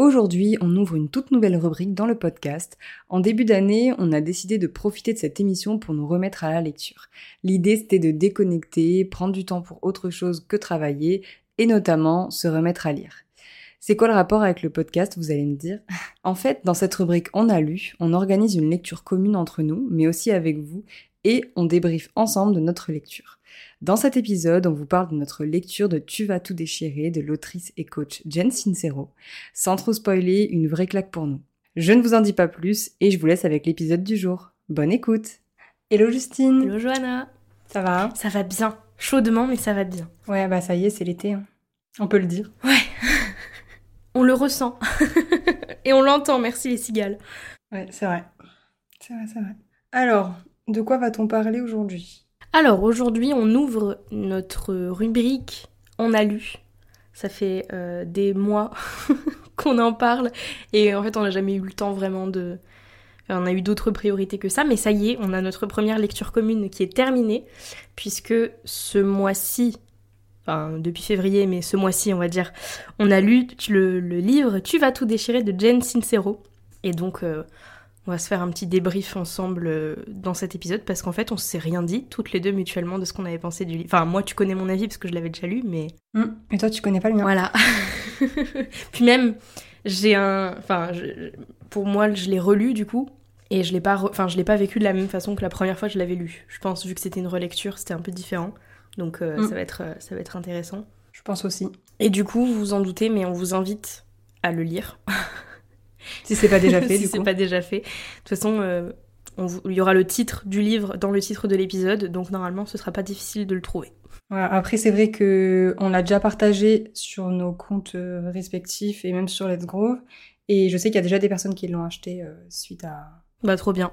Aujourd'hui, on ouvre une toute nouvelle rubrique dans le podcast. En début d'année, on a décidé de profiter de cette émission pour nous remettre à la lecture. L'idée, c'était de déconnecter, prendre du temps pour autre chose que travailler, et notamment se remettre à lire. C'est quoi le rapport avec le podcast, vous allez me dire? En fait, dans cette rubrique On a lu, on organise une lecture commune entre nous, mais aussi avec vous, et on débriefe ensemble de notre lecture. Dans cet épisode, on vous parle de notre lecture de Tu vas tout déchirer de l'autrice et coach Jen Sincero. Sans trop spoiler, une vraie claque pour nous. Je ne vous en dis pas plus et je vous laisse avec l'épisode du jour. Bonne écoute Hello Justine Hello Johanna Ça va Ça va bien. Chaudement, mais ça va bien. Ouais, bah ça y est, c'est l'été. Hein. On peut le dire. Ouais. on le ressent. Et on l'entend, merci les cigales. Ouais, c'est vrai. C'est vrai, c'est vrai. Alors, de quoi va-t-on parler aujourd'hui? Alors, aujourd'hui, on ouvre notre rubrique On a lu. Ça fait euh, des mois qu'on en parle. Et en fait, on n'a jamais eu le temps vraiment de, on a eu d'autres priorités que ça, mais ça y est, on a notre première lecture commune qui est terminée, puisque ce mois-ci, enfin depuis février, mais ce mois-ci on va dire, on a lu le, livre Tu vas tout déchirer de Jen Sincero. Et donc euh, on va se faire un petit débrief ensemble euh, dans cet épisode, parce qu'en fait on s'est rien dit, toutes les deux mutuellement, de ce qu'on avait pensé du livre. Enfin moi tu connais mon avis parce que je l'avais déjà lu, mais... Mmh. Et toi tu connais pas le mien. Voilà. Puis même, j'ai un... Enfin, pour moi je l'ai relu du coup, et je l'ai pas, enfin je l'ai pas vécu de la même façon que la première fois que je l'avais lu. Je pense vu que c'était une relecture, c'était un peu différent. Donc euh, mm. ça va être, euh, ça va être intéressant. Je pense aussi. Et du coup, vous vous en doutez, mais on vous invite à le lire. si c'est pas déjà fait. si c'est pas déjà fait. De toute façon, euh, il y aura le titre du livre dans le titre de l'épisode, donc normalement, ce sera pas difficile de le trouver. après, c'est vrai que on l'a déjà partagé sur nos comptes respectifs et même sur Let's Grove. Et je sais qu'il y a déjà des personnes qui l'ont acheté suite à, bah trop bien.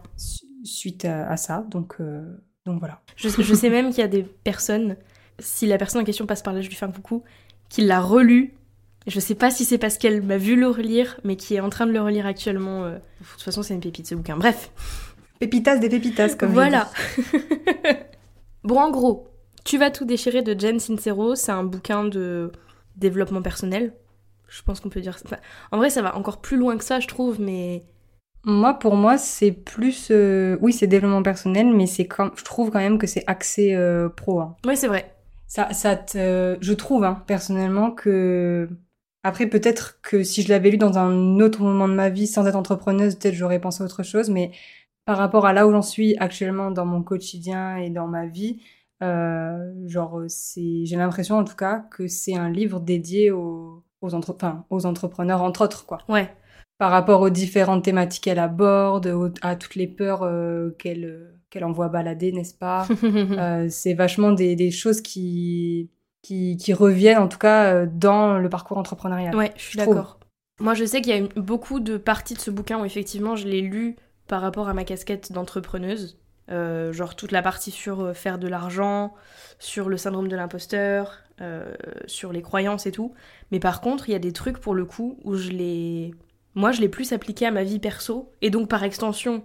Suite à, ça, donc, euh, donc voilà. Je, sais même qu'il y a des personnes, si la personne en question passe par là, je lui fais un coucou, qui l'a relu. Je sais pas si c'est parce qu'elle m'a vu le relire, mais qui est en train de le relire actuellement. Euh. De toute façon, c'est une pépite ce bouquin. Bref. Pépitas des pépitas, comme Voilà. bon, en gros, Tu vas tout déchirer de Jen Sincero, c'est un bouquin de développement personnel. Je pense qu'on peut dire ça. en vrai, ça va encore plus loin que ça, je trouve, mais moi, pour moi, c'est plus. Euh, oui, c'est développement personnel, mais c'est quand... je trouve quand même que c'est axé euh, pro. Hein. Oui, c'est vrai. Ça, ça te... Je trouve, hein, personnellement, que. Après, peut-être que si je l'avais lu dans un autre moment de ma vie, sans être entrepreneuse, peut-être j'aurais pensé à autre chose, mais par rapport à là où j'en suis actuellement dans mon quotidien et dans ma vie, euh, genre, c'est, j'ai l'impression en tout cas que c'est un livre dédié aux, aux, aux entrepreneurs, entre autres, quoi. Ouais par rapport aux différentes thématiques qu'elle aborde, à toutes les peurs euh, qu'elle euh, qu'elle envoie balader, n'est-ce pas? Euh, C'est vachement des, des choses qui, qui, qui reviennent en tout cas dans le parcours entrepreneurial. Ouais, je suis d'accord. Moi, je sais qu'il y a beaucoup de parties de ce bouquin où effectivement je l'ai lu par rapport à ma casquette d'entrepreneuse. genre toute la partie sur faire de l'argent, sur le syndrome de l'imposteur, sur les croyances et tout. Mais par contre, il y a des trucs pour le coup où je l'ai moi, je l'ai plus appliqué à ma vie perso, et donc par extension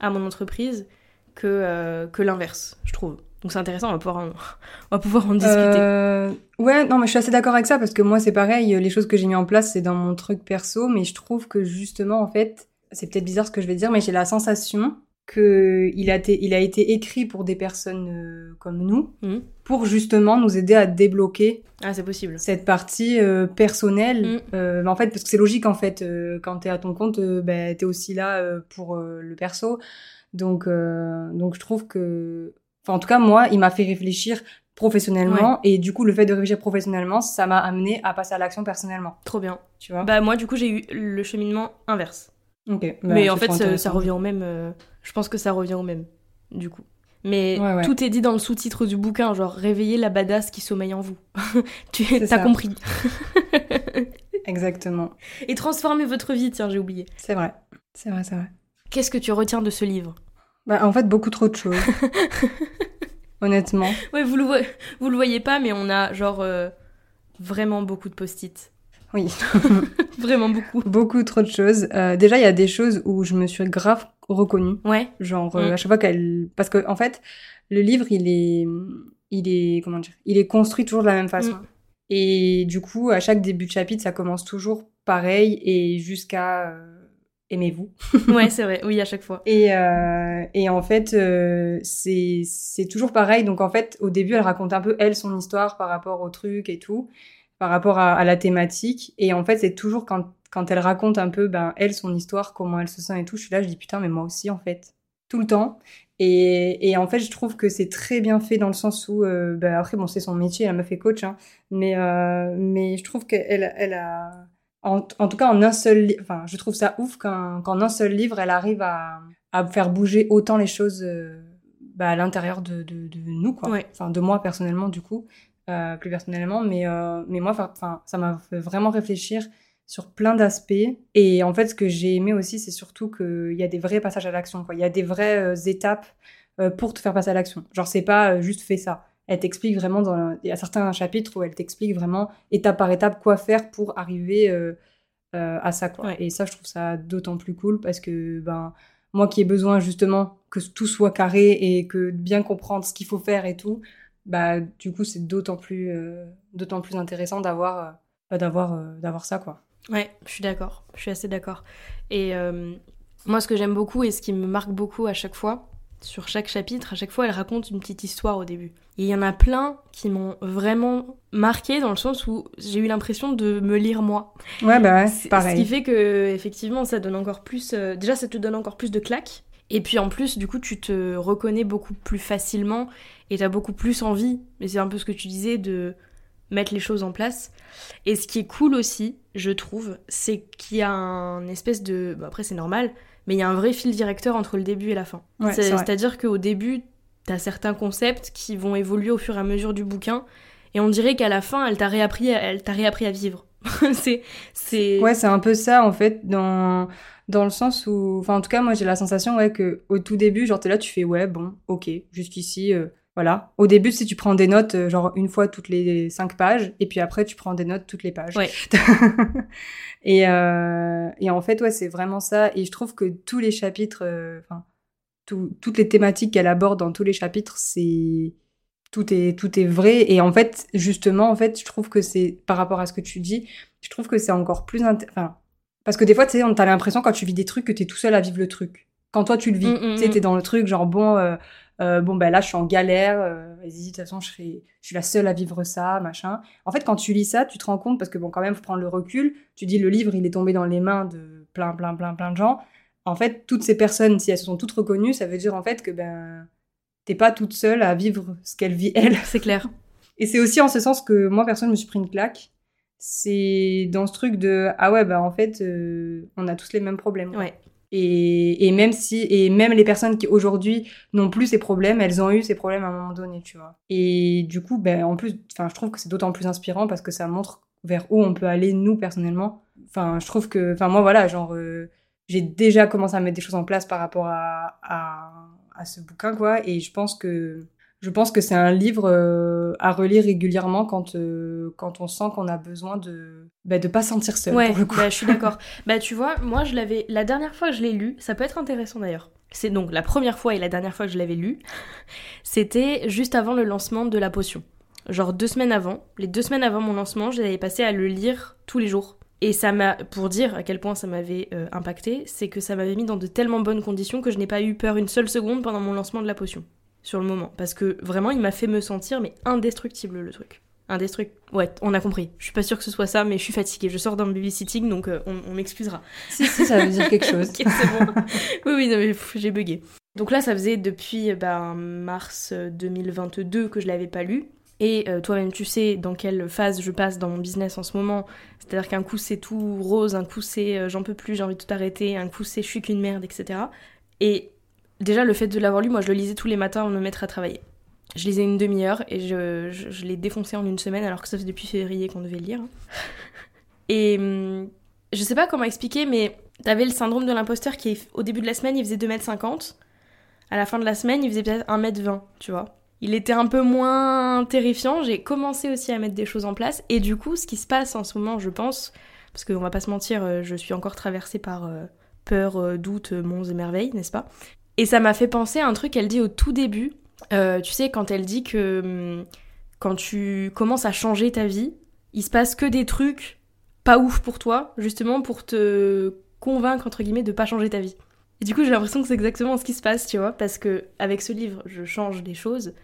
à mon entreprise, que, euh, que l'inverse, je trouve. Donc c'est intéressant, on va pouvoir en, on va pouvoir en discuter. Euh, ouais, non, mais je suis assez d'accord avec ça, parce que moi, c'est pareil, les choses que j'ai mis en place, c'est dans mon truc perso, mais je trouve que justement, en fait, c'est peut-être bizarre ce que je vais dire, mais j'ai la sensation que il a, été, il a été écrit pour des personnes euh, comme nous, mmh. pour justement nous aider à débloquer ah, c'est possible. cette partie euh, personnelle. Mmh. Euh, en fait, parce que c'est logique, en fait, quand t'es à ton compte, bah, t'es aussi là pour le perso. Donc, donc je trouve que... Enfin, en tout cas, moi, il m'a fait réfléchir professionnellement et du coup le fait de réfléchir professionnellement ça m'a amené à passer à l'action personnellement Trop bien. tu vois? Bah moi du coup j'ai eu le cheminement inverse. ok bah, mais en fait ça, revient au même. euh, je pense que ça revient au même du coup. Mais Ouais, ouais. tout est dit dans le sous-titre du bouquin, genre réveiller la badass qui sommeille en vous. tu ça. compris. exactement Et transformer votre vie, tiens j'ai oublié. c'est vrai c'est vrai c'est vrai Qu'est-ce que tu retiens de ce livre? Bah, en fait beaucoup trop de choses honnêtement Ouais, vous le, vo- vous le voyez pas, mais on a genre euh, vraiment beaucoup de post-it. oui Vraiment beaucoup. beaucoup trop de choses Euh, déjà il y a des choses où je me suis grave reconnue Ouais, genre euh, Mm. à chaque fois qu'elle parce que en fait le livre il est il est comment dire il est construit toujours de la même façon Mm. et du coup à chaque début de chapitre ça commence toujours pareil et jusqu'à aimez-vous? Ouais, c'est vrai. Oui, à chaque fois. et euh, et en fait euh, c'est toujours pareil. Donc en fait au début elle raconte un peu elle son histoire par rapport au truc et tout par rapport à, à la thématique. Et en fait c'est toujours quand quand elle raconte un peu ben elle son histoire comment elle se sent et tout je suis là je dis putain mais moi aussi en fait. Tout le temps. Et, et en fait je trouve que c'est très bien fait dans le sens où euh, ben après bon c'est son métier elle me fait coach hein, mais euh, mais je trouve qu'elle elle a en, en tout cas en un seul enfin je trouve ça ouf qu'en un seul livre elle arrive à, à faire bouger autant les choses euh, bah, à l'intérieur de, de, de nous quoi. Ouais. enfin de moi personnellement du coup euh, plus personnellement. Mais euh, mais moi enfin ça m'a fait vraiment réfléchir sur plein d'aspects. Et en fait ce que j'ai aimé aussi c'est surtout qu'il y a des vrais passages à l'action quoi. Il y a des vraies étapes pour te faire passer à l'action. Genre c'est pas juste fais ça elle t'explique vraiment dans il y a certains chapitres où elle t'explique vraiment étape par étape quoi faire pour arriver euh, euh, à ça quoi Ouais. et ça je trouve ça d'autant plus cool parce que ben moi qui ai besoin justement que tout soit carré et que bien comprendre ce qu'il faut faire et tout bah du coup c'est d'autant plus euh, d'autant plus intéressant d'avoir bah, d'avoir d'avoir ça quoi Ouais, je suis d'accord. Je suis assez d'accord. Et moi, ce que j'aime beaucoup et ce qui me marque beaucoup à chaque fois, sur chaque chapitre, à chaque fois, elle raconte une petite histoire au début. Et il y en a plein qui m'ont vraiment marqué dans le sens où j'ai eu l'impression de me lire moi. ouais bah ouais, pareil Ce qui fait que, effectivement, ça donne encore plus. euh, déjà, ça te donne encore plus de claques. Et puis en plus, du coup, tu te reconnais beaucoup plus facilement et t'as beaucoup plus envie. Mais c'est un peu ce que tu disais de mettre les choses en place. Et ce qui est cool aussi, je trouve, c'est qu'il y a un espèce de. bon, après, c'est normal, mais il y a un vrai fil directeur entre le début et la fin. Ouais. C'est-à-dire qu'au début, t'as certains concepts qui vont évoluer au fur et à mesure du bouquin. Et on dirait qu'à la fin, elle t'a réappris, à- elle t'a réappris à vivre. c'est, c'est. Ouais, c'est un peu ça en fait dans dans le sens où enfin en tout cas moi j'ai la sensation ouais que au tout début genre t'es là tu fais ouais bon ok jusqu'ici euh, voilà. Au début si tu prends des notes euh, genre une fois toutes les cinq pages et puis après tu prends des notes toutes les pages. Ouais. et euh, et en fait ouais c'est vraiment ça. Et je trouve que tous les chapitres euh, enfin tout- toutes les thématiques qu'elle aborde dans tous les chapitres c'est tout est tout est vrai. Et en fait justement en fait je trouve que c'est par rapport à ce que tu dis je trouve que c'est encore plus enfin parce que des fois tu sais on t'as l'impression quand tu vis des trucs que t'es tout seul à vivre le truc. Quand toi tu le vis Mm, mm, tu sais mm. t'es dans le truc genre bon euh, euh, bon ben là je suis en galère euh, vas-y de toute façon je serai je suis la seule à vivre ça machin en fait quand tu lis ça tu te rends compte parce que bon quand même faut prendre le recul tu dis le livre il est tombé dans les mains de plein plein plein plein de gens en fait toutes ces personnes si elles se sont toutes reconnues ça veut dire en fait que ben t'es pas toute seule à vivre ce qu'elle vit elle C'est clair. et c'est aussi en ce sens que moi, personne, me suis pris une claque. C'est dans ce truc de ah ouais, bah en fait, euh, on a tous les mêmes problèmes. Ouais. Et, et même si et même les personnes qui aujourd'hui n'ont plus ces problèmes, elles ont eu ces problèmes à un moment donné, tu vois. Et du coup, ben en plus, enfin, je trouve que c'est d'autant plus inspirant parce que ça montre vers où on peut aller nous personnellement. Enfin, je trouve que, enfin moi voilà, genre euh, j'ai déjà commencé à mettre des choses en place par rapport à, à à ce bouquin quoi, et je pense que je pense que c'est un livre euh, à relire régulièrement quand, euh, quand on sent qu'on a besoin de bah, de pas se sentir seul Ouais, pour le coup. bah, je suis d'accord. bah, tu vois, moi, je l'avais. La dernière fois que je l'ai lu, ça peut être intéressant d'ailleurs. C'est donc la première fois et la dernière fois que je l'avais lu, c'était juste avant le lancement de la potion. Genre deux semaines avant. Les deux semaines avant mon lancement, j'avais passé à le lire tous les jours. Et ça m'a, pour dire à quel point ça m'avait euh, impacté, c'est que ça m'avait mis dans de tellement bonnes conditions que je n'ai pas eu peur une seule seconde pendant mon lancement de la potion. Sur le moment. Parce que vraiment, il m'a fait me sentir, mais indestructible le truc. Indestructible. Ouais, on a compris. Je suis pas sûre que ce soit ça, mais je suis fatiguée. Je sors d'un babysitting, donc euh, on, on m'excusera. si si, ça veut dire quelque chose. Bon. oui, oui, non, mais pff, j'ai bugué. Donc là, ça faisait depuis ben, mars 2022 que je l'avais pas lu. Et euh, toi-même, tu sais dans quelle phase je passe dans mon business en ce moment. C'est-à-dire qu'un coup c'est tout rose, un coup c'est euh, j'en peux plus, j'ai envie de tout arrêter, un coup c'est je suis qu'une merde, etc. Et déjà, le fait de l'avoir lu, moi je le lisais tous les matins avant de me mettre à travailler. Je lisais une demi-heure et je, je, l'ai défoncé en une semaine alors que ça fait depuis février qu'on devait lire. Et hum, je sais pas comment expliquer, mais t'avais le syndrome de l'imposteur qui, au début de la semaine, il faisait 2m50. À la fin de la semaine, il faisait peut-être 1m20, tu vois il était un peu moins terrifiant. J'ai commencé aussi à mettre des choses en place. Et du coup, ce qui se passe en ce moment, je pense, parce qu'on va pas se mentir, euh, je suis encore traversée par euh, peur, euh, doute, monts et merveilles, n'est-ce pas? Et ça m'a fait penser à un truc qu'elle dit au tout début. Tu sais, quand elle dit que hum, quand tu commences à changer ta vie, il se passe que des trucs pas ouf pour toi, justement pour te convaincre, entre guillemets, de pas changer ta vie. Et du coup, j'ai l'impression que c'est exactement ce qui se passe, tu vois, parce que avec ce livre, je change des choses.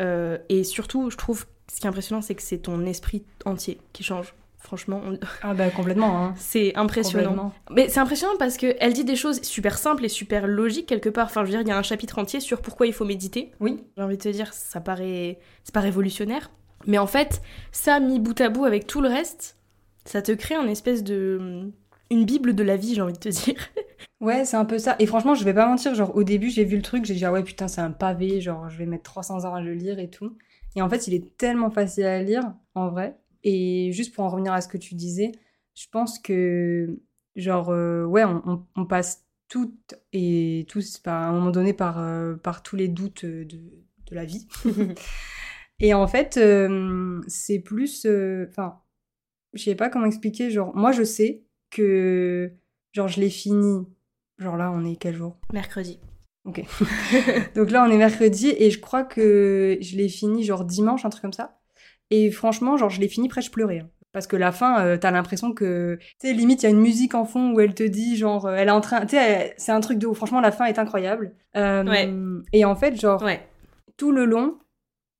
Euh, et surtout, je trouve, ce qui est impressionnant, c'est que c'est ton esprit entier qui change. Franchement, ah bah complètement. Hein. C'est impressionnant. Mais c'est impressionnant parce que elle dit des choses super simples et super logiques quelque part. Enfin, je veux dire, il y a un chapitre entier sur pourquoi il faut méditer. Oui. J'ai envie de te dire, ça paraît, c'est pas révolutionnaire, mais en fait, ça mis bout à bout avec tout le reste, ça te crée un espèce de une bible de la vie, j'ai envie de te dire. Ouais, c'est un peu ça. Et franchement, je vais pas mentir, genre au début, j'ai vu le truc, j'ai dit ah ouais, putain, c'est un pavé, genre je vais mettre 300 ans à le lire et tout. Et en fait, il est tellement facile à lire, en vrai. Et juste pour en revenir à ce que tu disais, je pense que, genre, euh, ouais, on, passe toutes et tous, à un moment donné, par, euh, par tous les doutes de, de la vie. et en fait, euh, c'est plus. Enfin, je sais pas comment expliquer, genre, moi je sais que, genre, je l'ai fini Genre là, on est quel jour? Mercredi. Ok. Donc là, on est mercredi et je crois que je l'ai fini genre dimanche, un truc comme ça. Et franchement, genre, je l'ai fini presque pleurer. Hein. Parce que la fin, euh, t'as l'impression que, tu sais, limite, il y a une musique en fond où elle te dit, genre, euh, elle est en train, tu sais, c'est un truc de ouf. Franchement, la fin est incroyable. Euh, ouais. Et en fait, genre, ouais. tout le long,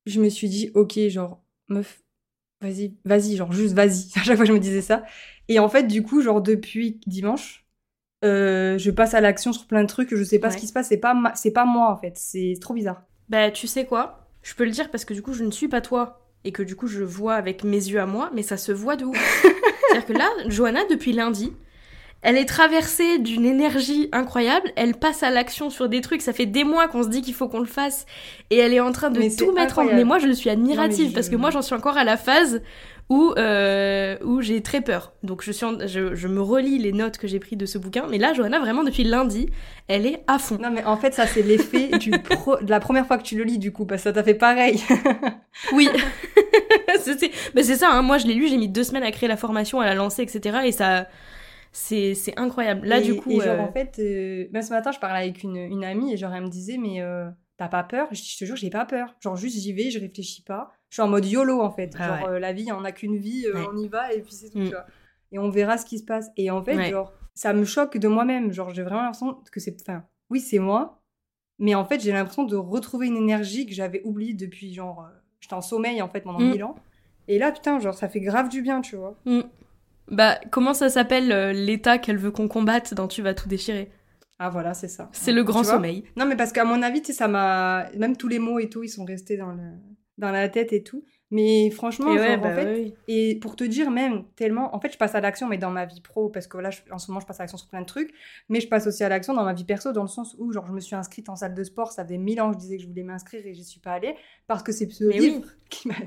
je me suis dit, ok, genre, meuf, vas-y, vas-y, genre, juste vas-y. À chaque fois, je me disais ça. Et en fait, du coup, genre, depuis dimanche, euh, je passe à l'action sur plein de trucs, je sais pas ce qui se passe, c'est pas, c'est pas moi en fait, c'est trop bizarre. Bah tu sais quoi? Je peux le dire parce que du coup je ne suis pas toi et que du coup je vois avec mes yeux à moi, mais ça se voit de ouf. C'est-à-dire que là, Johanna, depuis lundi, elle est traversée d'une énergie incroyable, elle passe à l'action sur des trucs, ça fait des mois qu'on se dit qu'il faut qu'on le fasse, et elle est en train de tout mettre en... Mais moi je suis admirative, parce que moi j'en suis encore à la phase où, euh, où j'ai très peur. Donc je, suis je, je, me relis les notes que j'ai prises de ce bouquin. Mais là, Johanna, vraiment, depuis lundi, elle est à fond. Non, mais en fait, ça, c'est l'effet de la première fois que tu le lis, du coup, parce que ça t'a fait pareil. oui. mais c'est ça, hein. moi, je l'ai lu, j'ai mis deux semaines à créer la formation, à la lancer, etc. Et ça... C'est incroyable. Là, du coup... Et genre, en fait, euh, même ce matin, je parlais avec une, une amie, et genre, elle me disait, mais... Euh, t'as pas peur? Je, je te jure, j'ai pas peur. Genre, juste, j'y vais, je réfléchis pas je suis en mode YOLO en fait. Ah genre, euh, la vie, on n'a qu'une vie, euh, on y va et puis c'est tout, mm. tu vois. Et on verra ce qui se passe. Et en fait, genre, ça me choque de moi-même. Genre, j'ai vraiment l'impression que c'est. Enfin, oui, c'est moi. Mais en fait, j'ai l'impression de retrouver une énergie que j'avais oubliée depuis, genre. Euh, j'étais en sommeil en fait pendant mm. mille ans. Et là, putain, genre, ça fait grave du bien, tu vois. Mm. Bah, comment ça s'appelle l'état qu'elle veut qu'on combatte dans Tu vas tout déchirer? Ah voilà, c'est ça. C'est le grand sommeil. Non mais parce qu'à mon avis, tu sais, ça m'a... Même tous les mots et tout, ils sont restés dans le dans la tête et tout. Mais franchement, et, en bah fait, et pour te dire même tellement, en fait, je passe à l'action, mais dans ma vie pro, parce que là, en ce moment, je passe à l'action sur plein de trucs, mais je passe aussi à l'action dans ma vie perso, dans le sens où, genre, je me suis inscrite en salle de sport, ça faisait mille ans que je disais que je voulais m'inscrire et je suis pas allée, parce que c'est ce livre qui m'a...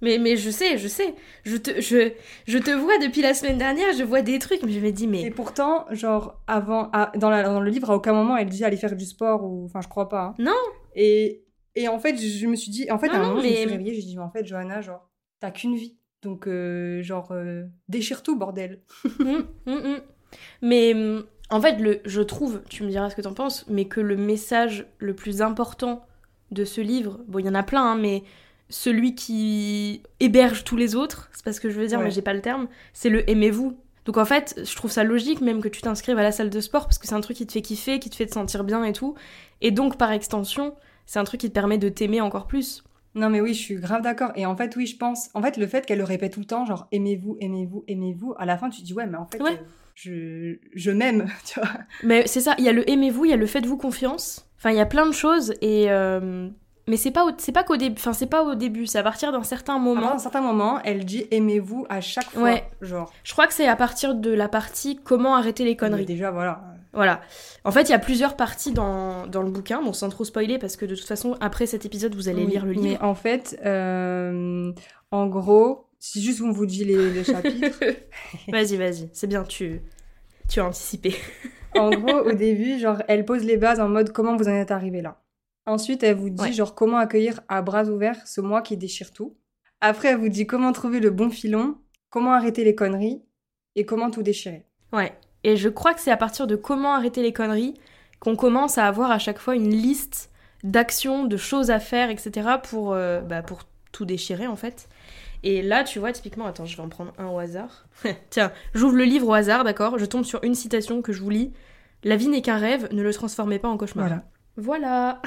Mais, mais je sais, je sais. Je te, je, je te vois depuis la semaine dernière, je vois des trucs, mais je me dis, mais. Et pourtant, genre, avant, dans, la, dans le livre, à aucun moment, elle dit aller faire du sport, ou. Enfin, je crois pas. Hein. Non! Et, et en fait, je me suis dit, en fait, à un moment, je me suis réveillée, j'ai dit, mais en fait, Johanna, genre, t'as qu'une vie. Donc, euh, genre, euh, déchire tout, bordel. Hum, hum, hum. Mais en fait, le, je trouve, tu me diras ce que t'en penses, mais que le message le plus important de ce livre, bon, il y en a plein, hein, mais celui qui héberge tous les autres, c'est pas ce que je veux dire, mais j'ai pas le terme, c'est le aimez-vous. Donc en fait, je trouve ça logique même que tu t'inscrives à la salle de sport parce que c'est un truc qui te fait kiffer, qui te fait te sentir bien et tout. Et donc par extension, c'est un truc qui te permet de t'aimer encore plus. Non mais oui, je suis grave d'accord. Et en fait, oui, je pense. En fait, le fait qu'elle le répète tout le temps, genre aimez-vous, aimez-vous, aimez-vous, à la fin, tu te dis ouais, mais en fait, euh, je, je m'aime, tu vois. Mais c'est ça, il y a le aimez-vous, il y a le faites-vous confiance. Enfin, il y a plein de choses et euh, mais c'est pas au- c'est pas qu'au début, enfin c'est pas au début, c'est à partir d'un certain À moment. un certain moment, elle dit aimez-vous à chaque fois. Ouais. Genre. Je crois que c'est à partir de la partie comment arrêter les Mais conneries. déjà, voilà. Voilà. En fait, il y a plusieurs parties dans, dans le bouquin, bon sans trop spoiler parce que de toute façon après cet épisode vous allez Oui, lire le livre. Mais en fait, euh, en gros, si juste on vous dit les, les chapitres, vas-y, vas-y, c'est bien, tu tu as anticipé. en gros, au début, genre, elle pose les bases en mode comment vous en êtes arrivé là. Ensuite, elle vous dit Ouais. genre comment accueillir à bras ouverts ce moi qui déchire tout. Après, elle vous dit comment trouver le bon filon, comment arrêter les conneries et comment tout déchirer. Ouais. Et je crois que c'est à partir de comment arrêter les conneries qu'on commence à avoir à chaque fois une liste d'actions, de choses à faire, etc. pour, euh, bah, pour tout déchirer en fait. Et là, tu vois, typiquement, attends, je vais en prendre un au hasard. Tiens, j'ouvre le livre au hasard, d'accord Je tombe sur une citation que je vous lis. La vie n'est qu'un rêve, ne le transformez pas en cauchemar. Voilà. Voilà.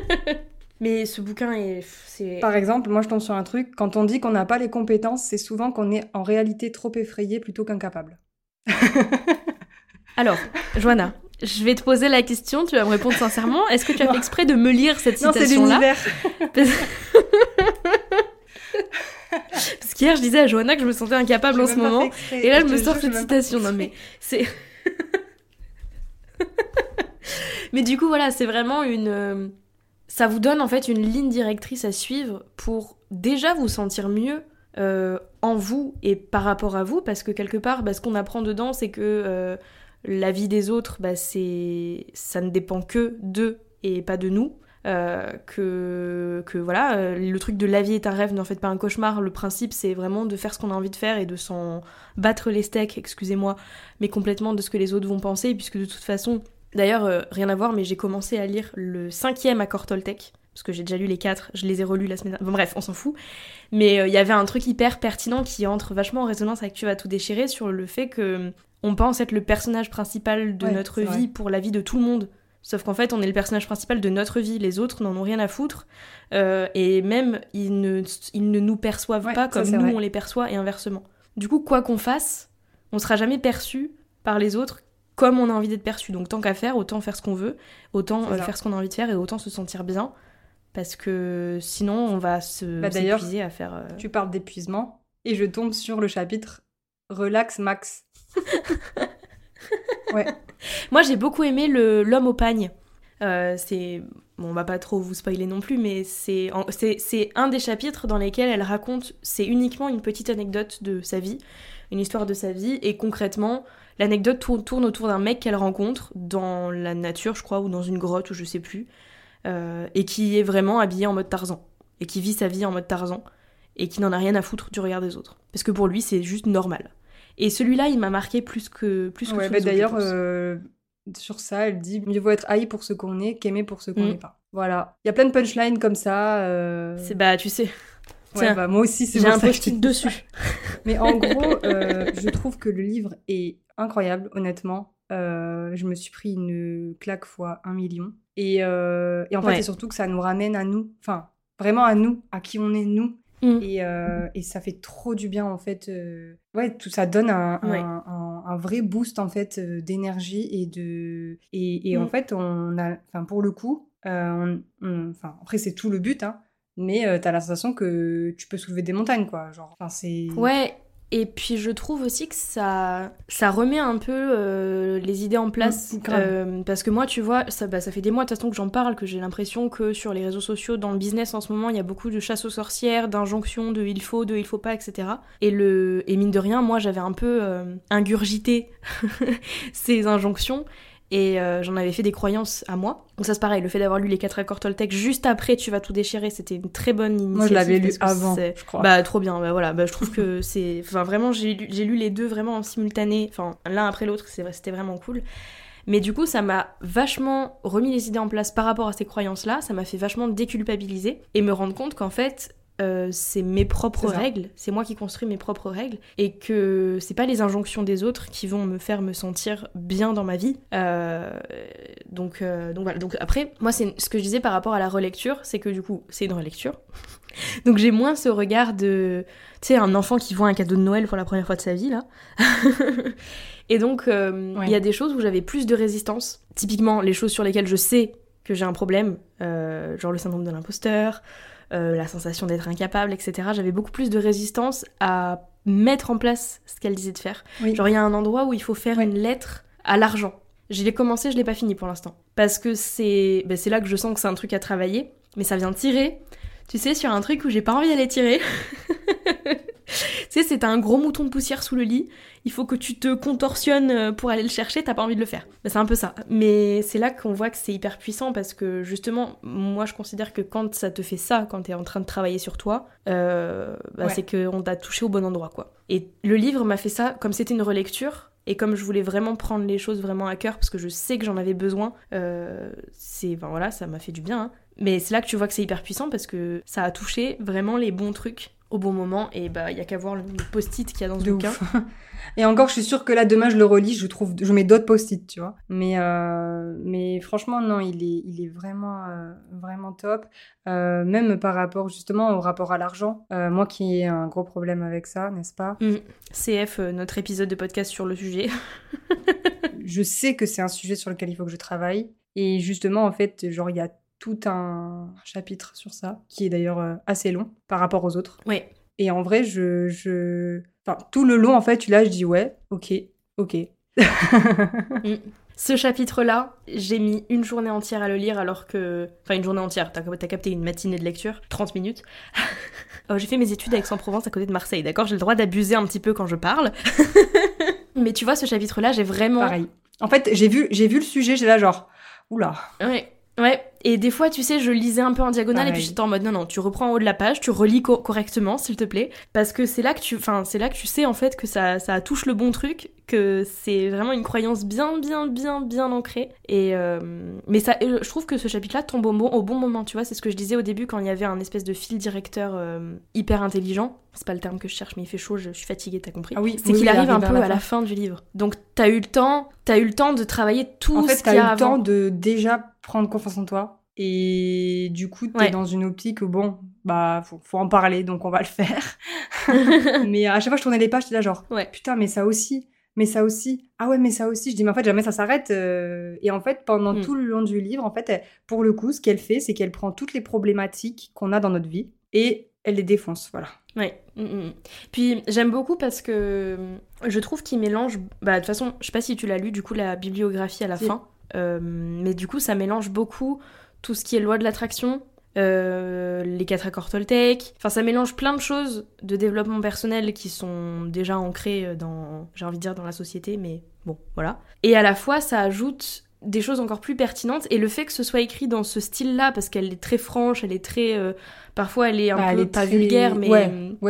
Mais ce bouquin est. C'est. Par exemple, moi je tombe sur un truc, quand on dit qu'on n'a pas les compétences, c'est souvent qu'on est en réalité trop effrayé plutôt qu'incapable. Alors, Joanna, je vais te poser la question, tu vas me répondre sincèrement. Est-ce que tu as Non. fait exprès de me lire cette Non, c'est citation-là l'univers. Parce qu'hier, je disais à Johanna que je me sentais incapable en ce moment. exprès. Et là, je me jure, sors j'ai cette citation. Non, mais c'est. mais du coup, voilà, c'est vraiment une. euh, Ça vous donne en fait une ligne directrice à suivre pour déjà vous sentir mieux euh, en vous et par rapport à vous, parce que quelque part, bah, ce qu'on apprend dedans, c'est que euh, la vie des autres, bah, c'est ça ne dépend que d'eux et pas de nous. Euh, que, que voilà, le truc de la vie est un rêve, n'en faites pas un cauchemar. Le principe, c'est vraiment de faire ce qu'on a envie de faire et de s'en battre les steaks, excusez-moi, mais complètement de ce que les autres vont penser, puisque de toute façon, d'ailleurs, rien à voir, mais j'ai commencé à lire le cinquième accord Toltec, parce que j'ai déjà lu les quatre, je les ai relus la semaine dernière. Bon, bref, on s'en fout. Mais euh, il y avait un truc hyper pertinent qui entre vachement en résonance avec Tu vas tout déchirer sur le fait que on pense être le personnage principal de Ouais, notre vie vrai. pour la vie de tout le monde. Sauf qu'en fait, on est le personnage principal de notre vie. Les autres n'en ont rien à foutre. Euh, et même, ils ne, ils ne nous perçoivent Ouais, pas comme nous, vrai. on les perçoit et inversement. Du coup, quoi qu'on fasse, on sera jamais perçu par les autres comme on a envie d'être perçu. Donc, tant qu'à faire, autant faire ce qu'on veut, autant euh, faire ce qu'on a envie de faire et autant se sentir bien. Parce que sinon, on va se Bah, s'épuiser à faire. euh, Tu parles d'épuisement et je tombe sur le chapitre Relax Max. ouais. Moi, j'ai beaucoup aimé le l'homme au pagne. Euh, c'est bon, on va pas trop vous spoiler non plus, mais c'est en- c'est c'est un des chapitres dans lesquels elle raconte. C'est uniquement une petite anecdote de sa vie, une histoire de sa vie, et concrètement, l'anecdote tourne, autour d'un mec qu'elle rencontre dans la nature, je crois, ou dans une grotte, ou je sais plus, et qui est vraiment habillé en mode Tarzan, et qui vit sa vie en mode Tarzan, et qui n'en a rien à foutre du regard des autres, parce que pour lui, c'est juste normal. Et celui-là, il m'a marqué plus que plus que Ouais, bah d'ailleurs, euh, sur ça, elle dit mieux vaut être haï pour ce qu'on est qu'aimé pour ce qu'on Mm. n'est pas. Voilà. Il y a plein de punchlines comme ça. euh, C'est bah, tu sais, ouais, tiens, bah, moi aussi, c'est J'ai un post-it dessus. Mais en gros, euh, je trouve que le livre est incroyable, honnêtement. Euh, je me suis pris une claque fois un million. Et, euh, et en fait, Ouais. c'est surtout que ça nous ramène à nous. Enfin, vraiment à nous, à qui on est nous. Mm. Et, euh, et ça fait trop du bien, en fait. Ouais, tout ça donne un, un- Ouais. un- un vrai boost, en fait, d'énergie et de... Et, et en Mm. fait, on a... Enfin, pour le coup, on- on- après, c'est tout le but, hein. Mais euh, t'as la sensation que tu peux soulever des montagnes, quoi. Genre, enfin, c'est... Ouais, et puis je trouve aussi que ça, ça remet un peu euh, les idées en place. Mm. Euh, parce que moi, tu vois, ça, bah, ça fait des mois de toute façon que j'en parle, que j'ai l'impression que sur les réseaux sociaux, dans le business en ce moment, il y a beaucoup de chasse aux sorcières, d'injonctions de il faut, de il faut pas, etc. Et, le, et mine de rien, moi, j'avais un peu euh, ingurgité ces injonctions. Et euh, j'en avais fait des croyances à moi. Donc ça c'est pareil, le fait d'avoir lu les quatre accords Toltec juste après Tu vas tout déchirer, c'était une très bonne initiative. Moi, je l'avais lu avant, je crois. Bah trop bien, bah voilà, bah, je trouve que c'est... Enfin vraiment, j'ai lu, lu les deux vraiment en simultané, enfin l'un après l'autre, c'était vraiment cool. Mais du coup, ça m'a vachement remis les idées en place par rapport à ces croyances-là, ça m'a fait vachement déculpabiliser et me rendre compte qu'en fait, euh, c'est mes propres règles, c'est moi qui construis mes propres règles, et que c'est pas les injonctions des autres qui vont me faire me sentir bien dans ma vie. Euh, donc, euh, donc voilà. Donc après, moi, c'est ce que je disais par rapport à la relecture, c'est que du coup, c'est une relecture. donc j'ai moins ce regard de, tu sais, un enfant qui voit un cadeau de Noël pour la première fois de sa vie là. et donc, il Ouais. y a des choses où j'avais plus de résistance. Typiquement, les choses sur lesquelles je sais que j'ai un problème, genre le syndrome de l'imposteur, euh, la sensation d'être incapable, etc. J'avais beaucoup plus de résistance à mettre en place ce qu'elle disait de faire. Genre il y a un endroit où il faut faire une lettre à l'argent. Je l'ai commencé, je l'ai pas fini pour l'instant. Parce que c'est ben, là que je sens que c'est un truc à travailler, mais ça vient tirer, tu sais, sur un truc où j'ai pas envie d'aller tirer. tu sais, c'est un gros mouton de poussière sous le lit, il faut que tu te contorsionnes euh, pour aller le chercher, t'as pas envie de le faire. Bah, c'est un peu ça. Mais c'est là qu'on voit que c'est hyper puissant parce que justement, moi je considère que quand ça te fait ça, quand t'es en train de travailler sur toi, euh, bah, c'est qu'on t'a touché au bon endroit, quoi. Et le livre m'a fait ça, comme c'était une relecture, et comme je voulais vraiment prendre les choses vraiment à cœur parce que je sais que j'en avais besoin, euh, c'est, voilà, ça m'a fait du bien. Hein. Mais c'est là que tu vois que c'est hyper puissant parce que ça a touché vraiment les bons trucs au bon moment et bah il y a qu'à voir le post-it qu'il y a dans ce bouquin. et encore je suis sûre que là demain je le relis, je trouve je mets d'autres post-it, tu vois. Mais euh, mais franchement non, il est il est vraiment euh, vraiment top euh, même par rapport justement au rapport à l'argent. moi qui ai un gros problème avec ça, n'est-ce pas? Mmh. CF notre épisode de podcast sur le sujet. je sais que c'est un sujet sur lequel il faut que je travaille et justement en fait, genre il y a tout un chapitre sur ça, qui est d'ailleurs euh, assez long par rapport aux autres. Oui. Et en vrai, je, je... Enfin, tout le long, en fait, là, je dis ouais, ok, ok. Mm. Ce chapitre-là, j'ai mis une journée entière à le lire alors que... Enfin, une journée entière, t'as as capté une matinée de lecture, 30 minutes. Oh, j'ai fait mes études à Aix-en-Provence à côté de Marseille, d'accord? J'ai le droit d'abuser un petit peu quand je parle. Mais tu vois, ce chapitre-là, j'ai vraiment... Pareil. En fait, j'ai vu, j'ai vu le sujet, j'ai là genre... Oula. Ouais. Ouais, et des fois, tu sais, je lisais un peu en diagonale et puis j'étais en mode non, non, tu reprends en haut de la page, tu relis correctement, s'il te plaît, parce que c'est là que tu, enfin, c'est là que tu sais en fait que ça, ça touche le bon truc, que c'est vraiment une croyance bien, bien, bien, bien ancrée. Et euh, mais ça, euh, je trouve que ce chapitre-là tombe au bon, au bon moment, tu vois, c'est ce que je disais au début quand il y avait un espèce de fil directeur euh, hyper intelligent. C'est pas le terme que je cherche, mais il fait chaud, je, suis fatiguée, t'as compris. Ah oui, c'est qu'il arrive un peu à la, fin. du livre. Donc t'as eu le temps, t'as eu le temps de travailler tout en fait, ce qu'il y a eu le temps de déjà prendre confiance en toi. Et du coup, t'es es dans une optique où, bon, bah, faut, faut, en parler, donc on va le faire. mais à chaque fois que je tournais les pages, j'étais là genre, ouais. putain, mais ça aussi, mais ça aussi, ah ouais, mais ça aussi. Je dis, mais en fait, jamais ça s'arrête. Euh. Et en fait, pendant mm. tout le long du livre, en fait, pour le coup, ce qu'elle fait, c'est qu'elle prend toutes les problématiques qu'on a dans notre vie et elle les défonce, voilà. Ouais. Mm, mm, Puis j'aime beaucoup parce que je trouve qu'il mélange. Bah, de toute façon, je sais pas si tu l'as lu, du coup, la bibliographie à la fin. Euh, mais du coup, ça mélange beaucoup tout ce qui est loi de l'attraction, euh, les quatre accords Toltec. Enfin, ça mélange plein de choses de développement personnel qui sont déjà ancrées dans, j'ai envie de dire, dans la société, mais bon, voilà. Et à la fois, ça ajoute des choses encore plus pertinentes et le fait que ce soit écrit dans ce style-là parce qu'elle est très franche, elle est très euh, parfois elle est un bah, peu pas vulgaire mais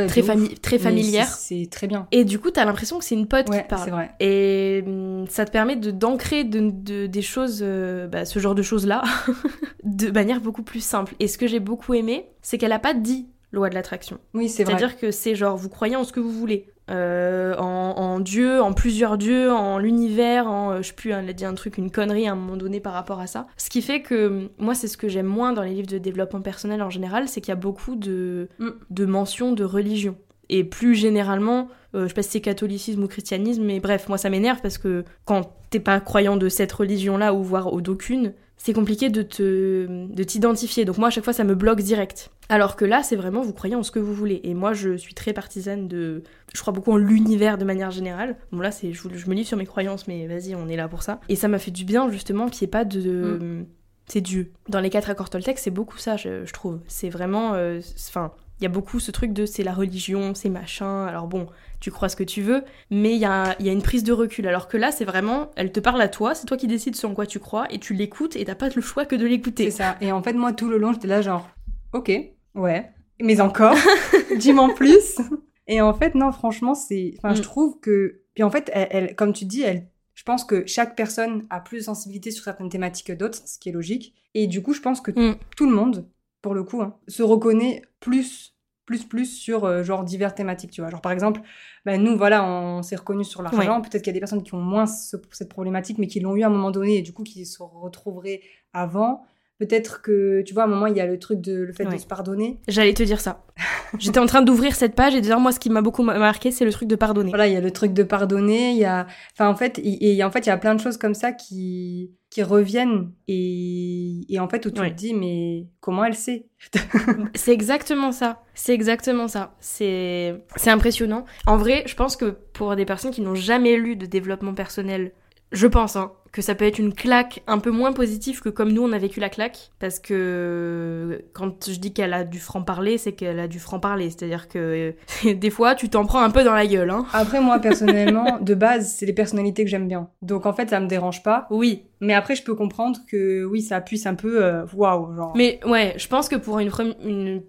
très, très familière. C'est très bien. Et du coup, t'as l'impression que c'est une pote qui parle. Vrai. Et hum, ça te permet de d'ancrer de, des choses, euh, bah, ce genre de choses-là, de manière beaucoup plus simple. Et ce que j'ai beaucoup aimé, c'est qu'elle a pas dit loi de l'attraction. Oui, c'est vrai. C'est-à-dire que c'est genre, vous croyez en ce que vous voulez. Euh, en, Dieu, en plusieurs dieux, en l'univers, en, euh, je sais plus, elle a dit un truc, une connerie à un moment donné par rapport à ça. Ce qui fait que, moi, c'est ce que j'aime moins dans les livres de développement personnel en général, c'est qu'il y a beaucoup de, mm. de mentions de religion. Et plus généralement, euh, je sais pas si c'est catholicisme ou christianisme, mais bref, moi ça m'énerve parce que quand t'es pas croyant de cette religion-là, ou voire d'aucune, c'est compliqué de te de t'identifier. Donc moi à chaque fois ça me bloque direct. Alors que là c'est vraiment vous croyez en ce que vous voulez. Et moi je suis très partisane de, je crois beaucoup en l'univers de manière générale. Bon là c'est je, me livre sur mes croyances mais vas-y on est là pour ça. Et ça m'a fait du bien justement qu'il n'y ait pas de, mm. c'est Dieu. Dans les quatre accords Toltec c'est beaucoup ça je, trouve. C'est vraiment, euh, enfin il y a beaucoup ce truc de c'est la religion, c'est machin. Alors bon, tu crois ce que tu veux, mais il y a, y a, une prise de recul. Alors que là, c'est vraiment, elle te parle à toi, c'est toi qui décides sur quoi tu crois, et tu l'écoutes, et t'as pas le choix que de l'écouter. C'est ça. Et en fait, moi, tout le long, j'étais là genre, ok, ouais, mais encore, dis-moi plus. Et en fait, non, franchement, c'est, enfin, je mm. trouve que, puis en fait, elle, comme tu dis, elle, je pense que chaque personne a plus de sensibilité sur certaines thématiques que d'autres, ce qui est logique. Et du coup, je pense que mm. tout le monde pour le coup, hein, se reconnaît plus, plus, plus sur euh, genre divers thématiques, tu vois. Genre par exemple, ben, nous, voilà, on, s'est reconnu sur l'argent. Peut-être qu'il y a des personnes qui ont moins cette problématique, mais qui l'ont eu à un moment donné et du coup qui se retrouveraient avant. Peut-être que, tu vois, à un moment, il y a le truc de le fait de se pardonner. J'allais te dire ça. J'étais en train d'ouvrir cette page et de dire moi ce qui m'a beaucoup marqué c'est le truc de pardonner. Voilà, il y a le truc de pardonner, il y a, enfin, en fait, et, et en fait, il y a plein de choses comme ça qui, qui reviennent et, et en fait, où tu Ouais. te dis, mais comment elle sait? C'est exactement ça. C'est exactement ça. C'est c'est impressionnant. En vrai, je pense que pour des personnes qui n'ont jamais lu de développement personnel, je pense hein, que ça peut être une claque un peu moins positive que comme nous on a vécu la claque parce que quand je dis qu'elle a du franc parler, c'est qu'elle a du franc parler, c'est-à-dire que des fois tu t'en prends un peu dans la gueule hein. Après, moi, personnellement, de base, c'est les personnalités que j'aime bien. Donc, en fait, ça me dérange pas. Oui, Mais après, je peux comprendre que, oui, ça puisse un peu, euh, waouh, genre. mais ouais, je pense que pour une, premi- une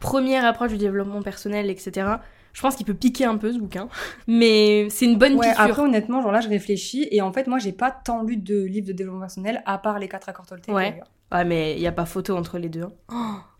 première approche du développement personnel, etc., je pense qu'il peut piquer un peu ce bouquin. Mais c'est une bonne Ouais, piqûre. après, honnêtement, genre là, je réfléchis. Et en fait, moi, j'ai pas tant lu de livres de développement personnel, à part les quatre accords Toltec. Ouais. Ouais, mais il y a pas photo entre les deux. hein. Oh,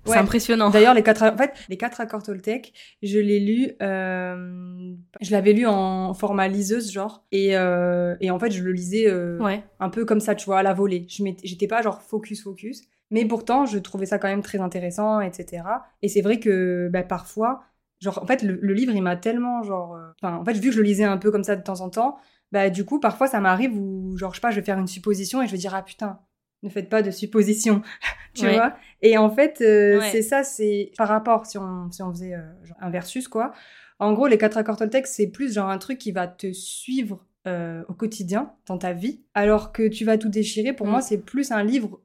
c'est Ouais. impressionnant. D'ailleurs, les quatre, en fait, les quatre accords Toltec, je l'ai lu, euh, je l'avais lu en format liseuse, genre, et, euh, et en fait, je le lisais euh, Ouais. un peu comme ça, tu vois, à la volée. Je j'étais pas genre focus, focus, mais pourtant, je trouvais ça quand même très intéressant, etc. Et c'est vrai que, bah, parfois, genre, en fait, le, le livre, il m'a tellement, genre, euh, enfin, en fait, vu que je le lisais un peu comme ça de temps en temps, bah, du coup, parfois, ça m'arrive où, genre, je sais pas, je vais faire une supposition et je vais dire, ah putain, ne faites pas de supposition, tu Ouais. vois. Et en fait, euh, Ouais. c'est ça, c'est par rapport, si on, si on faisait euh, genre un versus, quoi. En gros, les quatre accords Toltec, c'est plus genre un truc qui va te suivre euh, au quotidien, dans ta vie, alors que tu vas tout déchirer. Pour Mm. moi, c'est plus un livre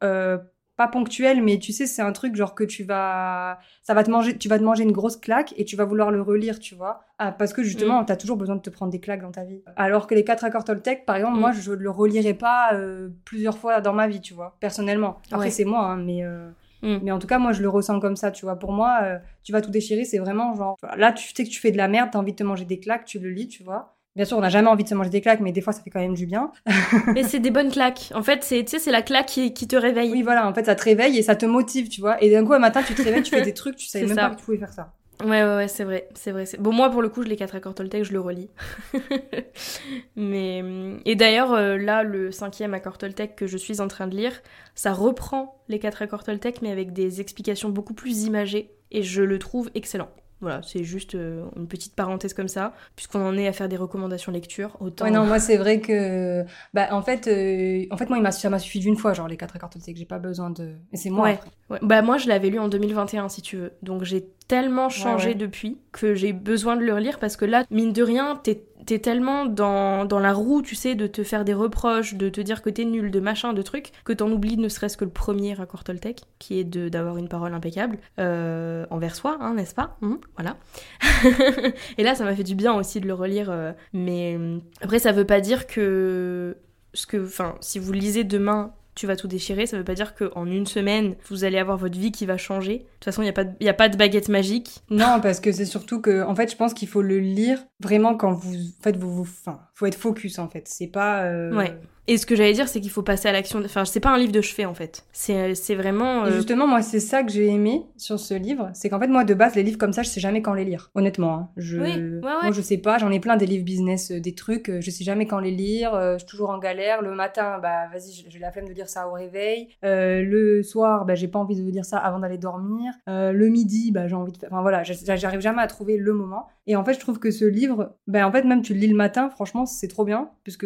pas ponctuel, mais tu sais, c'est un truc genre que tu vas, ça va te manger, tu vas te manger une grosse claque et tu vas vouloir le relire, tu vois. Ah, parce que justement, t'as toujours besoin de te prendre des claques dans ta vie. Alors que les quatre accords Toltec, par exemple, Mm. moi, je le relirai pas euh, plusieurs fois dans ma vie, tu vois, personnellement. Après, Ouais. c'est moi, hein, mais. euh, Mm. mais en tout cas, moi, je le ressens comme ça, tu vois. Pour moi, euh, tu vas tout déchirer, c'est vraiment genre. Là, tu sais que tu fais de la merde, t'as envie de te manger des claques, tu le lis, tu vois. Bien sûr, on n'a jamais envie de se manger des claques, mais des fois, ça fait quand même du bien. Mais c'est des bonnes claques. En fait, c'est tu sais, c'est la claque qui, qui te réveille. Oui, voilà, en fait, ça te réveille et ça te motive, tu vois. Et d'un coup, un matin, tu te réveilles, tu fais des trucs, tu savais même ça. pas que tu pouvais faire ça. Ouais, ouais, ouais, c'est vrai, c'est vrai. c'est- Bon, moi, pour le coup, je les quatre accords Toltec, je le relis. Mais et d'ailleurs, euh, là, le cinquième accord Toltec que je suis en train de lire, ça reprend les quatre accords Toltec, mais avec des explications beaucoup plus imagées, et je le trouve excellent. Voilà, c'est juste euh, une petite parenthèse comme ça, puisqu'on en est à faire des recommandations lecture. Autant. Ouais, non, moi, c'est vrai que. Bah, en fait, euh, en fait moi, il m'a- ça m'a suffi d'une fois, genre, les quatre accords Toltec, j'ai pas besoin de. Mais c'est moi. Ouais, Bah moi je l'avais lu en 2021 si tu veux. Donc j'ai tellement changé ouais. depuis que j'ai besoin de le relire parce que là, mine de rien, t'es t'es tellement dans, dans la roue, tu sais, de te faire des reproches, de te dire que t'es nul, de machin, de trucs, que t'en oublies ne serait-ce que le premier accord Toltec, qui est de d'avoir une parole impeccable euh, envers soi, hein, n'est-ce pas? Mhm, Voilà. Et là, ça m'a fait du bien aussi de le relire. euh, mais euh, après, ça veut pas dire que ce que, enfin, si vous lisez demain, tu vas tout déchirer, ça veut pas dire qu'en une semaine, vous allez avoir votre vie qui va changer. De toute façon, il n'y a, pas de- y a pas de baguette magique. Non, parce que c'est surtout que, en fait, je pense qu'il faut le lire vraiment quand vous, en fait, vous, vous, enfin, faut être focus, en fait. C'est pas. euh, Ouais. Et ce que j'allais dire, c'est qu'il faut passer à l'action. Enfin, c'est pas un livre de chevet, en fait. C'est c'est vraiment... Et euh, justement, moi, c'est ça que j'ai aimé sur ce livre, c'est qu'en fait, moi, de base, les livres comme ça, je sais jamais quand les lire. Honnêtement, hein. je, Oui, ouais, ouais. moi, je sais pas. J'en ai plein des livres business, euh, des trucs, euh, je sais jamais quand les lire. euh, je suis toujours en galère. Le matin, bah, vas-y, j'ai- la flemme de lire ça au réveil. Euh, le soir, bah, j'ai pas envie de lire ça avant d'aller dormir. Euh, le midi, bah, j'ai envie de. Enfin voilà, j'arrive jamais à trouver le moment. Et en fait, je trouve que ce livre, bah, en fait, même tu le lis le matin, franchement, c'est trop bien, puisque,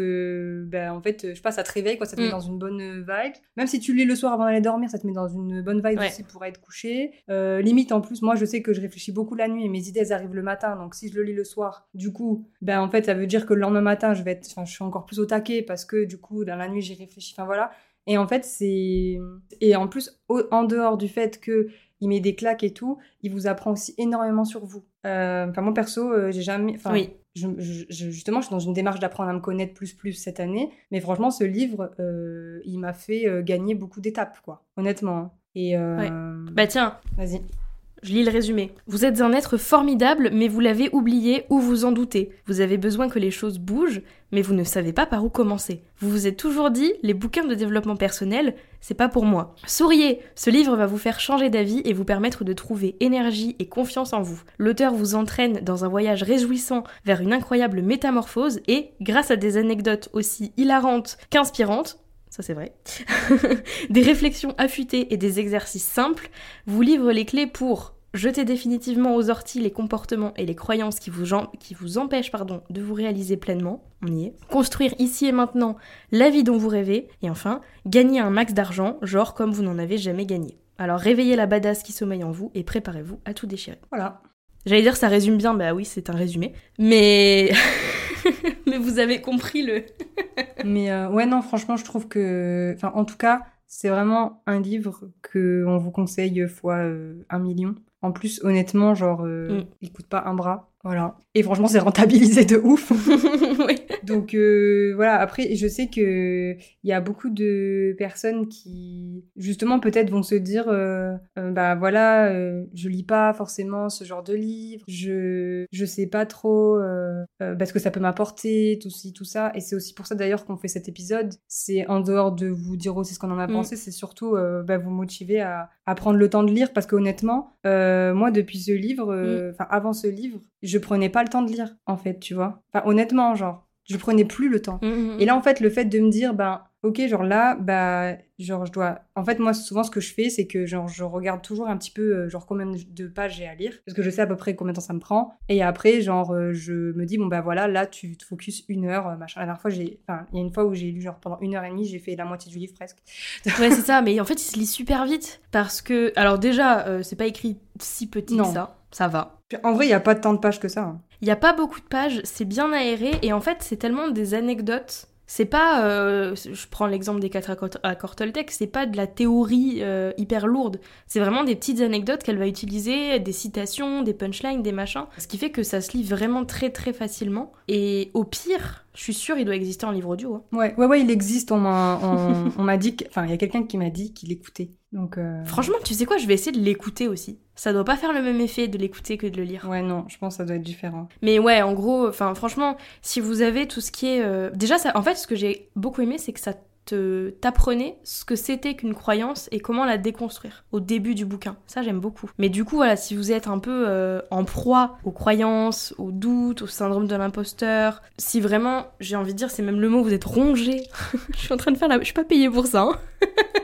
bah, en fait, je sais pas, ça te réveille, quoi, ça te met Mm. dans une bonne euh, vibe. Même si tu lis le soir avant d'aller dormir, ça te met dans une bonne vibe Ouais. aussi pour être couché. Euh, limite, en plus, moi, je sais que je réfléchis beaucoup la nuit et mes idées, elles arrivent le matin. Donc, si je le lis le soir, du coup, ben, en fait, ça veut dire que le lendemain matin, je vais être, je suis encore plus au taquet parce que, du coup, dans la nuit, j'y réfléchis. Enfin, voilà. Et en fait, c'est. Et en plus, au- en dehors du fait que il met des claques et tout, il vous apprend aussi énormément sur vous. Euh, Enfin, moi, perso, euh, j'ai jamais. Enfin, Oui. Je, justement, je suis dans une démarche d'apprendre à me connaître plus plus cette année. Mais franchement, ce livre, euh, il m'a fait euh, gagner beaucoup d'étapes, quoi. Honnêtement. hein. Et euh, Ouais. Bah tiens, vas-y. Je lis le résumé. Vous êtes un être formidable, mais vous l'avez oublié ou vous en doutez. Vous avez besoin que les choses bougent, mais vous ne savez pas par où commencer. Vous vous êtes toujours dit, les bouquins de développement personnel, c'est pas pour moi. Souriez Ce livre va vous faire changer d'avis et vous permettre de trouver énergie et confiance en vous. L'auteur vous entraîne dans un voyage réjouissant vers une incroyable métamorphose et, grâce à des anecdotes aussi hilarantes qu'inspirantes, ça c'est vrai, des réflexions affûtées et des exercices simples vous livrent les clés pour jeter définitivement aux orties les comportements et les croyances qui vous, qui vous empêchent pardon, de vous réaliser pleinement, on y est, construire ici et maintenant la vie dont vous rêvez, et enfin, gagner un max d'argent, genre comme vous n'en avez jamais gagné. Alors réveillez la badass qui sommeille en vous et préparez-vous à tout déchirer. Voilà. J'allais dire ça résume bien, bah oui, c'est un résumé. Mais. mais vous avez compris le. mais euh, ouais, non, franchement, je trouve que. Enfin, en tout cas, c'est vraiment un livre que on vous conseille fois euh, un million. En plus, honnêtement, genre, euh, mm. il coûte pas un bras. Voilà. Et franchement, c'est rentabilisé de ouf. oui. Donc euh, voilà. Après, je sais que il y a beaucoup de personnes qui, justement, peut-être vont se dire, euh, euh bah voilà, euh, je lis pas forcément ce genre de livre. Je je sais pas trop parce que ça peut m'apporter tout ci tout ça. Et c'est aussi pour ça d'ailleurs qu'on fait cet épisode. C'est en dehors de vous dire aussi ce qu'on en a mm. pensé, c'est surtout bah, vous motiver à, à prendre le temps de lire parce qu'honnêtement, moi depuis ce livre, mm. enfin avant ce livre, je prenais pas le temps de lire, en fait, tu vois. Enfin, honnêtement, genre, je prenais plus le temps. Mmh, mmh. Et là, en fait, le fait de me dire, ben, ok, genre là, bah, genre, je dois. En fait, moi, souvent, ce que je fais, c'est que, genre, je regarde toujours un petit peu, euh, genre, combien de pages j'ai à lire, parce que je sais à peu près combien de temps ça me prend. Et après, genre, euh, je me dis, bon, bah voilà, là, tu te focuses une heure, euh, machin. La dernière fois, j'ai. Enfin, il y a une fois où j'ai lu, genre, pendant une heure et demie, j'ai fait la moitié du livre presque. ouais, c'est ça, mais en fait, il se lit super vite, parce que. Alors, déjà, c'est pas écrit si petit que ça. Ça va. En vrai, il n'y a pas tant de pages que ça. Hein. Il n'y a pas beaucoup de pages, c'est bien aéré, et en fait, c'est tellement des anecdotes. C'est pas, euh, je prends l'exemple des quatre accords Toltec, c'est pas de la théorie euh, hyper lourde. C'est vraiment des petites anecdotes qu'elle va utiliser, des citations, des punchlines, des machins. Ce qui fait que ça se lit vraiment très très facilement. Et au pire, je suis sûre, il doit exister en livre audio. Hein. Ouais, ouais, ouais, il existe. On m'a, dit, enfin, il y a quelqu'un qui m'a dit qu'il écoutait. Donc. Euh, Franchement, tu sais quoi, je vais essayer de l'écouter aussi. Ça doit pas faire le même effet de l'écouter que de le lire. Ouais, non, je pense que ça doit être différent. Mais ouais, en gros, enfin, franchement, si vous avez tout ce qui est, euh, déjà, ça, en fait, ce que j'ai beaucoup aimé, c'est que ça t'apprenait ce que c'était qu'une croyance et comment la déconstruire au début du bouquin. Ça, j'aime beaucoup. Mais du coup, voilà, si vous êtes un peu euh, en proie aux croyances, aux doutes, au syndrome de l'imposteur, si vraiment, j'ai envie de dire, c'est même le mot, vous êtes rongé. je suis en train de faire la... Je suis pas payée pour ça. Hein.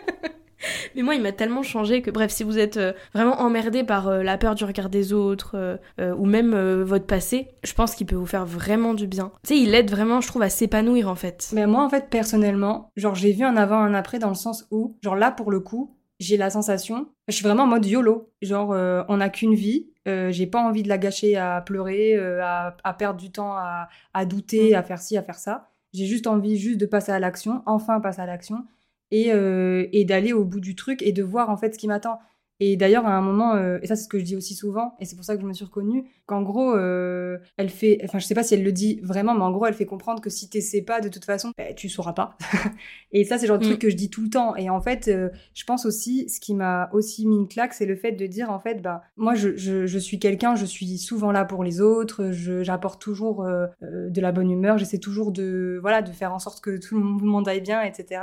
Mais moi, il m'a tellement changé que, bref, si vous êtes euh, vraiment emmerdé par euh, la peur du regard des autres euh, ou même votre passé, je pense qu'il peut vous faire vraiment du bien. Tu sais, il aide vraiment, je trouve, à s'épanouir en fait. Mais moi, en fait, personnellement, genre, j'ai vu un avant, un après dans le sens où, genre là, pour le coup, j'ai la sensation, je suis vraiment en mode YOLO. Genre, on n'a qu'une vie, j'ai pas envie de la gâcher à pleurer, à, perdre du temps, à, à douter, mm. à faire ci, à faire ça. J'ai juste envie juste de passer à l'action, enfin passer à l'action et, euh, et d'aller au bout du truc et de voir en fait ce qui m'attend. Et d'ailleurs, à un moment, euh, et ça c'est ce que je dis aussi souvent, et c'est pour ça que je me suis reconnue, qu'en gros, euh, elle fait, enfin je sais pas si elle le dit vraiment, mais en gros, elle fait comprendre que si t'essaies pas, de toute façon, bah, tu sauras pas. et ça, c'est le genre de truc mm. que je dis tout le temps. Et en fait, euh, je pense aussi, ce qui m'a aussi mis une claque, c'est le fait de dire, en fait, bah, moi, je, je, je suis quelqu'un, je suis souvent là pour les autres, j'apporte toujours de la bonne humeur, j'essaie toujours de, voilà, de faire en sorte que tout le monde aille bien, etc.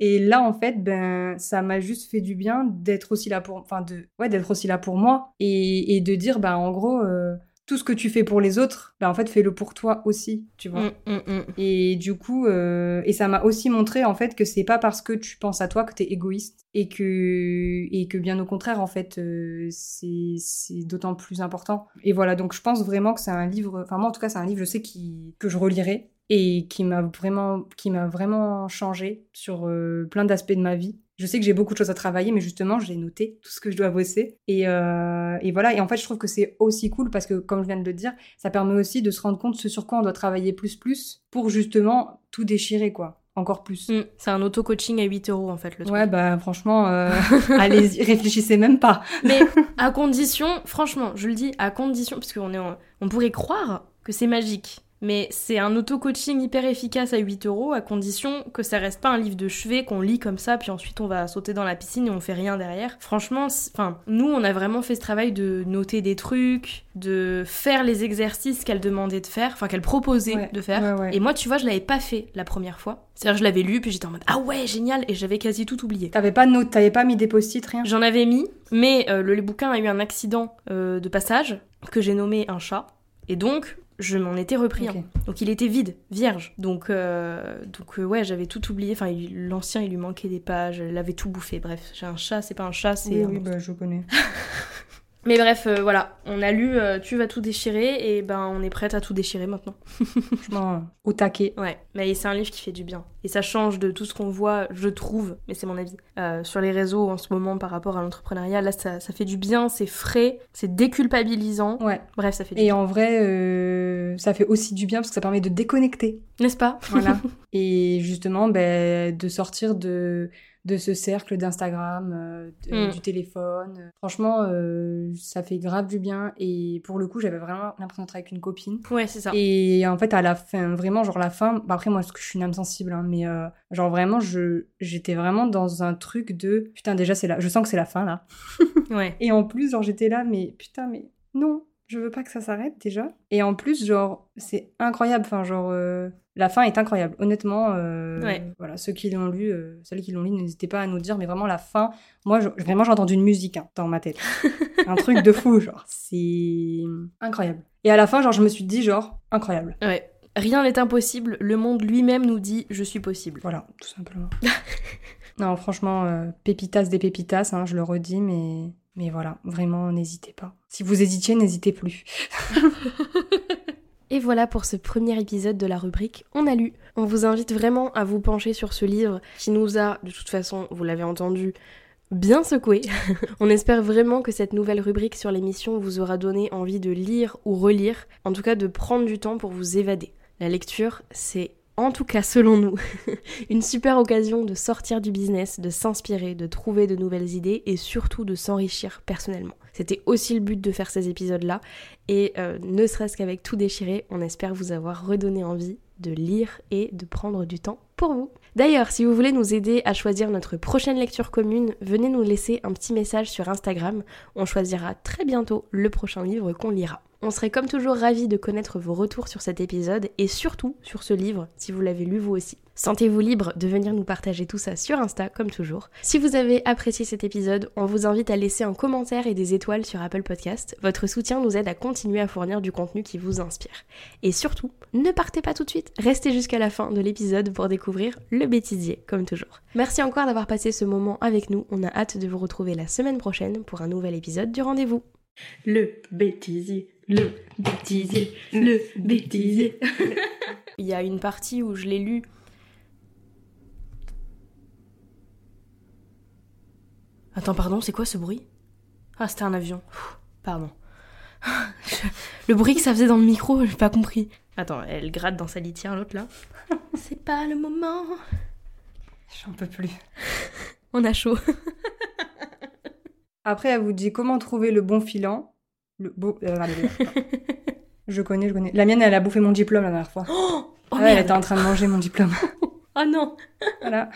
Et là, en fait, ben, ça m'a juste fait du bien d'être aussi là pour, enfin, de, ouais, d'être aussi là pour moi et, et de dire, ben, en gros, euh, tout ce que tu fais pour les autres, ben, en fait, fais-le pour toi aussi, tu vois. Mm, mm, mm. Et du coup, euh, et ça m'a aussi montré, en fait, que c'est pas parce que tu penses à toi que t'es égoïste et que, et que bien au contraire, en fait, euh, c'est, c'est d'autant plus important. Et voilà, donc je pense vraiment que c'est un livre, enfin, moi, en tout cas, c'est un livre, je sais, qui, que je relirai et qui m'a vraiment, qui m'a vraiment changé sur euh, plein d'aspects de ma vie. Je sais que j'ai beaucoup de choses à travailler, mais justement, j'ai noté tout ce que je dois bosser. Et, euh, et, voilà. Et en fait, je trouve que c'est aussi cool parce que, comme je viens de le dire, ça permet aussi de se rendre compte ce sur quoi on doit travailler plus plus pour justement tout déchirer, quoi. Encore plus. Mm. c'est un auto-coaching à 8 euros, en fait, le truc. Ouais, bah, franchement, euh, allez réfléchissez même pas. mais à condition, franchement, je le dis, à condition, parce qu'on est, on pourrait croire que c'est magique mais c'est un auto-coaching hyper efficace à 8 euros, à condition que ça reste pas un livre de chevet qu'on lit comme ça, puis ensuite on va sauter dans la piscine et on fait rien derrière. Franchement, enfin, nous on a vraiment fait ce travail de noter des trucs, de faire les exercices qu'elle demandait de faire, enfin qu'elle proposait de faire. Et moi, tu vois, je l'avais pas fait la première fois. C'est-à-dire, je l'avais lu, puis j'étais en mode ah ouais, génial, et j'avais quasi tout oublié. T'avais pas t'avais pas mis des post-it, rien? J'en avais mis, mais euh, le, bouquin a eu un accident euh, de passage que j'ai nommé un chat. Et donc, je m'en étais repris un. Donc il était vide, vierge. Donc, euh, donc euh, ouais, j'avais tout oublié. Enfin, l'ancien, il lui manquait des pages, elle avait tout bouffé. Bref, j'ai un chat, c'est pas un chat, c'est. Oui, oui, bah, je connais. Mais bref, euh, voilà, on a lu euh, Tu vas tout déchirer et ben on est prête à tout déchirer maintenant. Franchement, au taquet. Ouais, mais c'est un livre qui fait du bien. Et ça change de tout ce qu'on voit, je trouve, mais c'est mon avis, euh, sur les réseaux en ce moment par rapport à l'entrepreneuriat. Là, ça, ça fait du bien, c'est frais, c'est déculpabilisant. Ouais. Bref, ça fait du Et bien. en vrai, euh, ça fait aussi du bien parce que ça permet de déconnecter. N'est-ce pas? Voilà. Et justement, ben, de sortir de, de ce cercle d'Instagram, euh, de- Mm. du téléphone. Franchement, euh, ça fait grave du bien. Et pour le coup, j'avais vraiment l'impression d'être avec une copine. Ouais, c'est ça. Et en fait, à la fin, vraiment, genre la fin, bah après, moi, parce que je suis une âme sensible, hein, mais euh, genre vraiment, je, j'étais vraiment dans un truc de putain, déjà, c'est là, je sens que c'est la fin là. Ouais. Et en plus, genre, j'étais là, mais putain, mais non, je veux pas que ça s'arrête déjà. Et en plus, genre, c'est incroyable. Enfin, genre, euh, la fin est incroyable. Honnêtement, euh, Ouais. voilà, ceux qui l'ont lu, euh, celles qui l'ont lu, n'hésitez pas à nous dire. Mais vraiment, la fin, moi, je- vraiment, j'ai entendu une musique hein, dans ma tête. Un truc de fou, genre, c'est incroyable. Et à la fin, genre, je me suis dit, genre, incroyable. Ouais. Rien n'est impossible, le monde lui-même nous dit je suis possible. Voilà, tout simplement. non, franchement, euh, pépitas des pépitas, hein, je le redis, mais, mais voilà, vraiment, n'hésitez pas. Si vous hésitiez, n'hésitez plus. Et voilà pour ce premier épisode de la rubrique On a lu. On vous invite vraiment à vous pencher sur ce livre qui nous a, de toute façon, vous l'avez entendu, bien secoué. On espère vraiment que cette nouvelle rubrique sur l'émission vous aura donné envie de lire ou relire, en tout cas de prendre du temps pour vous évader. La lecture, c'est en tout cas selon nous, une super occasion de sortir du business, de s'inspirer, de trouver de nouvelles idées et surtout de s'enrichir personnellement. C'était aussi le but de faire ces épisodes-là et euh, ne serait-ce qu'avec tout déchiré, on espère vous avoir redonné envie de lire et de prendre du temps pour vous. D'ailleurs, si vous voulez nous aider à choisir notre prochaine lecture commune, venez nous laisser un petit message sur Instagram. On choisira très bientôt le prochain livre qu'on lira. On serait comme toujours ravis de connaître vos retours sur cet épisode et surtout sur ce livre si vous l'avez lu vous aussi. Sentez-vous libre de venir nous partager tout ça sur Insta comme toujours. Si vous avez apprécié cet épisode, on vous invite à laisser un commentaire et des étoiles sur Apple Podcast. Votre soutien nous aide à continuer à fournir du contenu qui vous inspire. Et surtout, ne partez pas tout de suite, restez jusqu'à la fin de l'épisode pour découvrir le bêtisier comme toujours. Merci encore d'avoir passé ce moment avec nous, on a hâte de vous retrouver la semaine prochaine pour un nouvel épisode du rendez-vous. Le bêtisier, le bêtisier, le bêtisier. Il y a une partie où je l'ai lu. Attends, pardon, c'est quoi ce bruit? Ah, c'était un avion. Pardon. Je- Le bruit que ça faisait dans le micro, j'ai pas compris. Attends, elle gratte dans sa litière, l'autre là. C'est pas le moment. J'en peux plus. On a chaud. Après, elle vous dit comment trouver le bon filant? Le beau. euh, je connais, je connais. La mienne, elle a bouffé mon diplôme la dernière fois. Oh, Ah ouais, elle était en train de manger mon diplôme. Oh non voilà.